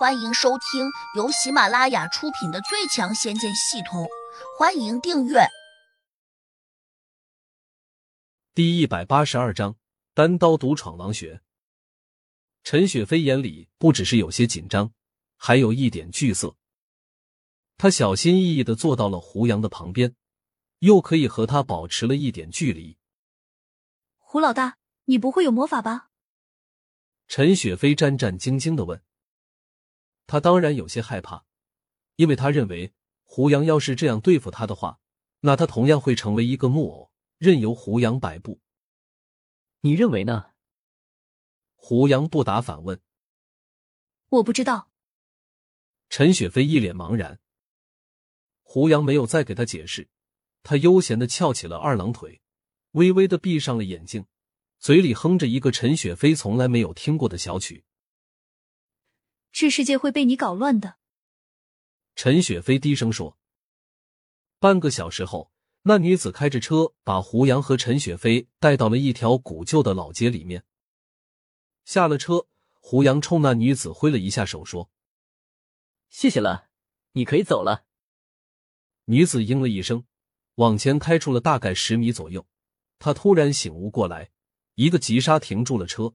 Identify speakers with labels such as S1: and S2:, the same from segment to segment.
S1: 欢迎收听由喜马拉雅出品的《最强仙剑系统》，欢迎订阅。
S2: 第一百八十二章：单刀独闯狼穴。陈雪飞眼里不只是有些紧张，还有一点惧色。他小心翼翼的坐到了胡杨的旁边，又可以和他保持了一点距离。
S3: 胡老大，你不会有魔法吧？
S2: 陈雪飞战战兢兢的问。他当然有些害怕，因为他认为胡杨要是这样对付他的话，那他同样会成为一个木偶，任由胡杨摆布。
S4: 你认为呢？
S2: 胡杨不答，反问：“
S3: 我不知道。”
S2: 陈雪飞一脸茫然。胡杨没有再给他解释，他悠闲的翘起了二郎腿，微微的闭上了眼睛，嘴里哼着一个陈雪飞从来没有听过的小曲。
S3: 这世界会被你搞乱的，
S2: 陈雪飞低声说。半个小时后，那女子开着车把胡杨和陈雪飞带到了一条古旧的老街里面。下了车，胡杨冲那女子挥了一下手，说：“
S4: 谢谢了，你可以走了。”
S2: 女子应了一声，往前开出了大概十米左右。她突然醒悟过来，一个急刹停住了车，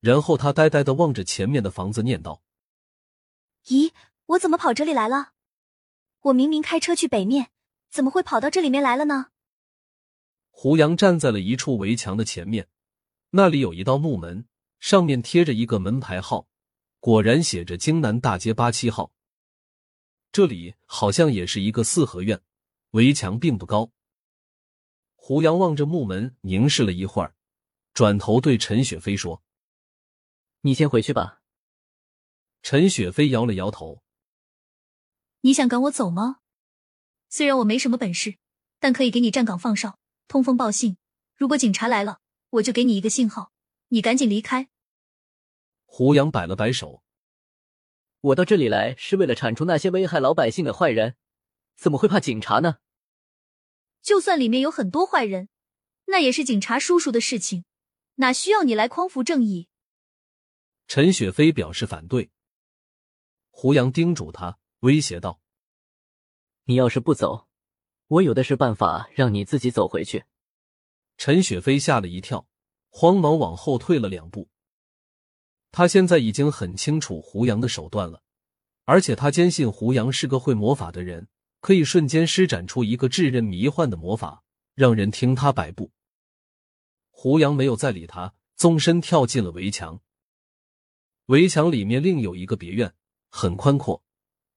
S2: 然后她呆呆的望着前面的房子，念道。
S3: 咦，我怎么跑这里来了？我明明开车去北面，怎么会跑到这里面来了呢？
S2: 胡杨站在了一处围墙的前面，那里有一道木门，上面贴着一个门牌号，果然写着京南大街八七号。这里好像也是一个四合院，围墙并不高。胡杨望着木门凝视了一会儿，转头对陈雪飞说：“
S4: 你先回去吧。”
S2: 陈雪飞摇了摇头：“
S3: 你想赶我走吗？虽然我没什么本事，但可以给你站岗放哨、通风报信。如果警察来了，我就给你一个信号，你赶紧离开。”
S2: 胡杨摆了摆手：“
S4: 我到这里来是为了铲除那些危害老百姓的坏人，怎么会怕警察呢？
S3: 就算里面有很多坏人，那也是警察叔叔的事情，哪需要你来匡扶正义？”
S2: 陈雪飞表示反对。胡杨叮嘱他，威胁道：“
S4: 你要是不走，我有的是办法让你自己走回去。”
S2: 陈雪飞吓了一跳，慌忙往后退了两步。他现在已经很清楚胡杨的手段了，而且他坚信胡杨是个会魔法的人，可以瞬间施展出一个致人迷幻的魔法，让人听他摆布。胡杨没有再理他，纵身跳进了围墙。围墙里面另有一个别院。很宽阔，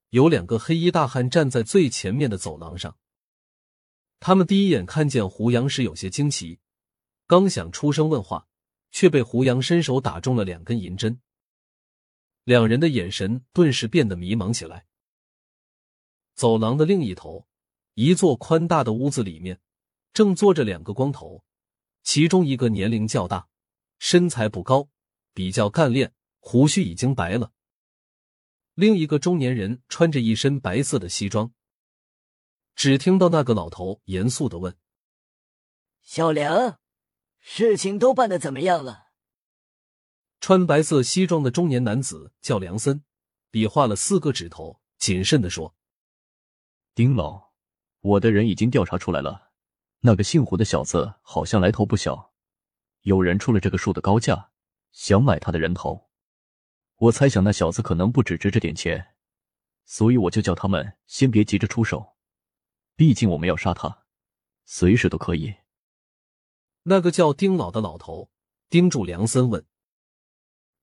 S2: 有两个黑衣大汉站在最前面的走廊上。他们第一眼看见胡杨时有些惊奇，刚想出声问话，却被胡杨伸手打中了两根银针。两人的眼神顿时变得迷茫起来。走廊的另一头，一座宽大的屋子里面，正坐着两个光头，其中一个年龄较大，身材不高，比较干练，胡须已经白了。另一个中年人穿着一身白色的西装，只听到那个老头严肃的问：“
S5: 小梁，事情都办的怎么样了？”
S2: 穿白色西装的中年男子叫梁森，比划了四个指头，谨慎的说：“
S6: 丁老，我的人已经调查出来了，那个姓胡的小子好像来头不小，有人出了这个数的高价，想买他的人头。”我猜想那小子可能不只值这点钱，所以我就叫他们先别急着出手，毕竟我们要杀他，随时都可以。
S2: 那个叫丁老的老头盯住梁森问：“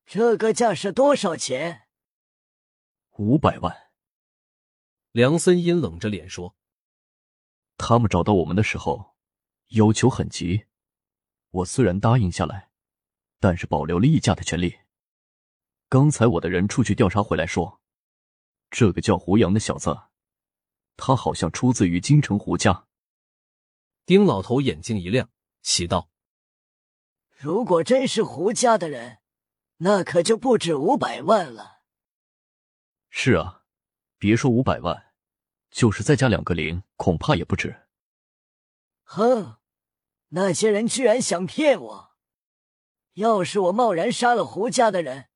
S5: 这个价是多少钱？”
S6: 五百万。
S2: 梁森阴冷着脸说：“
S6: 他们找到我们的时候，要求很急，我虽然答应下来，但是保留了议价的权利。”刚才我的人出去调查回来，说这个叫胡杨的小子，他好像出自于京城胡家。
S2: 丁老头眼睛一亮，喜道：“
S5: 如果真是胡家的人，那可就不止五百万了。”
S6: 是啊，别说五百万，就是再加两个零，恐怕也不止。
S5: 哼，那些人居然想骗我！要是我贸然杀了胡家的人，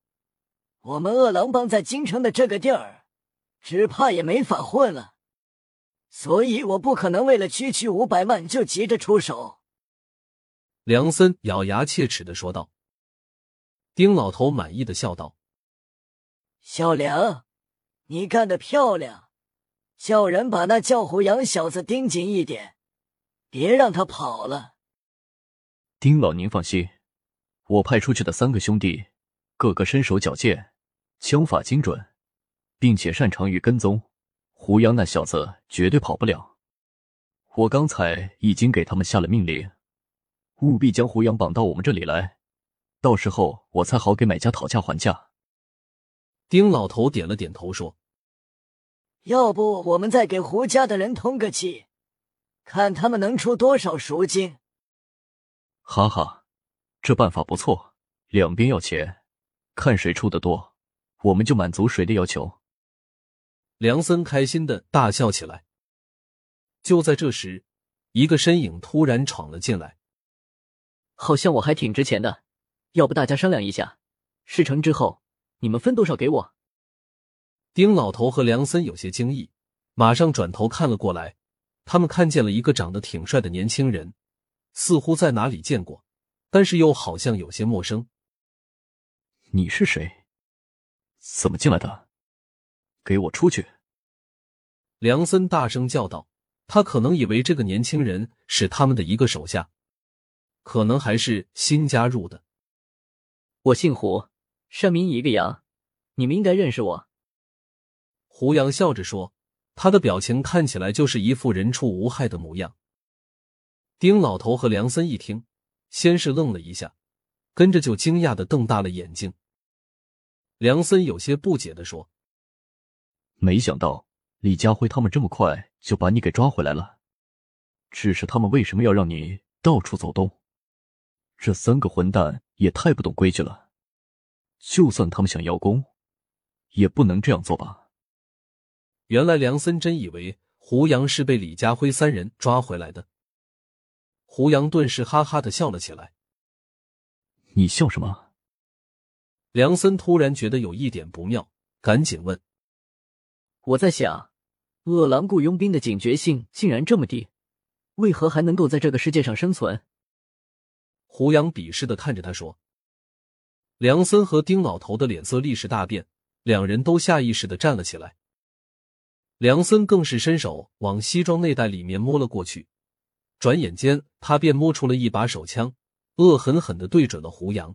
S5: 我们饿狼帮在京城的这个地儿，只怕也没法混了。所以我不可能为了区区五百万就急着出手。”
S2: 梁森咬牙切齿的说道。丁老头满意的笑道：“
S5: 小梁，你干得漂亮！叫人把那叫胡杨小子盯紧一点，别让他跑了。”
S6: 丁老，您放心，我派出去的三个兄弟，个个身手矫健，枪法精准，并且擅长于跟踪。胡杨那小子绝对跑不了。我刚才已经给他们下了命令，务必将胡杨绑到我们这里来。到时候我才好给买家讨价还价。
S2: 丁老头点了点头说：“
S5: 要不我们再给胡家的人通个气，看他们能出多少赎金。”
S6: 哈哈，这办法不错。两边要钱，看谁出的多，我们就满足谁的要求。
S2: 梁森开心的大笑起来。就在这时，一个身影突然闯了进来，
S4: 好像我还挺值钱的。要不大家商量一下，事成之后你们分多少给我？
S2: 丁老头和梁森有些惊异，马上转头看了过来。他们看见了一个长得挺帅的年轻人，似乎在哪里见过，但是又好像有些陌生。
S6: 你是谁？怎么进来的？给我出去！
S2: 梁森大声叫道。他可能以为这个年轻人是他们的一个手下，可能还是新加入的。
S4: 我姓胡，上名一个杨，你们应该认识我。
S2: 胡杨笑着说，他的表情看起来就是一副人畜无害的模样。丁老头和梁森一听，先是愣了一下，跟着就惊讶的瞪大了眼睛。梁森有些不解的说：“
S6: 没想到李家辉他们这么快就把你给抓回来了，只是他们为什么要让你到处走动？这三个混蛋！”也太不懂规矩了！就算他们想邀功，也不能这样做吧？
S2: 原来梁森真以为胡杨是被李家辉三人抓回来的。胡杨顿时哈哈的笑了起来。
S6: 你笑什么？
S2: 梁森突然觉得有一点不妙，赶紧问：“
S4: 我在想，饿狼雇佣兵的警觉性竟然这么低，为何还能够在这个世界上生存？”
S2: 胡杨鄙视的看着他说：“梁森和丁老头的脸色立时大变，两人都下意识的站了起来。梁森更是伸手往西装内袋里面摸了过去，转眼间他便摸出了一把手枪，恶狠狠的对准了胡杨。”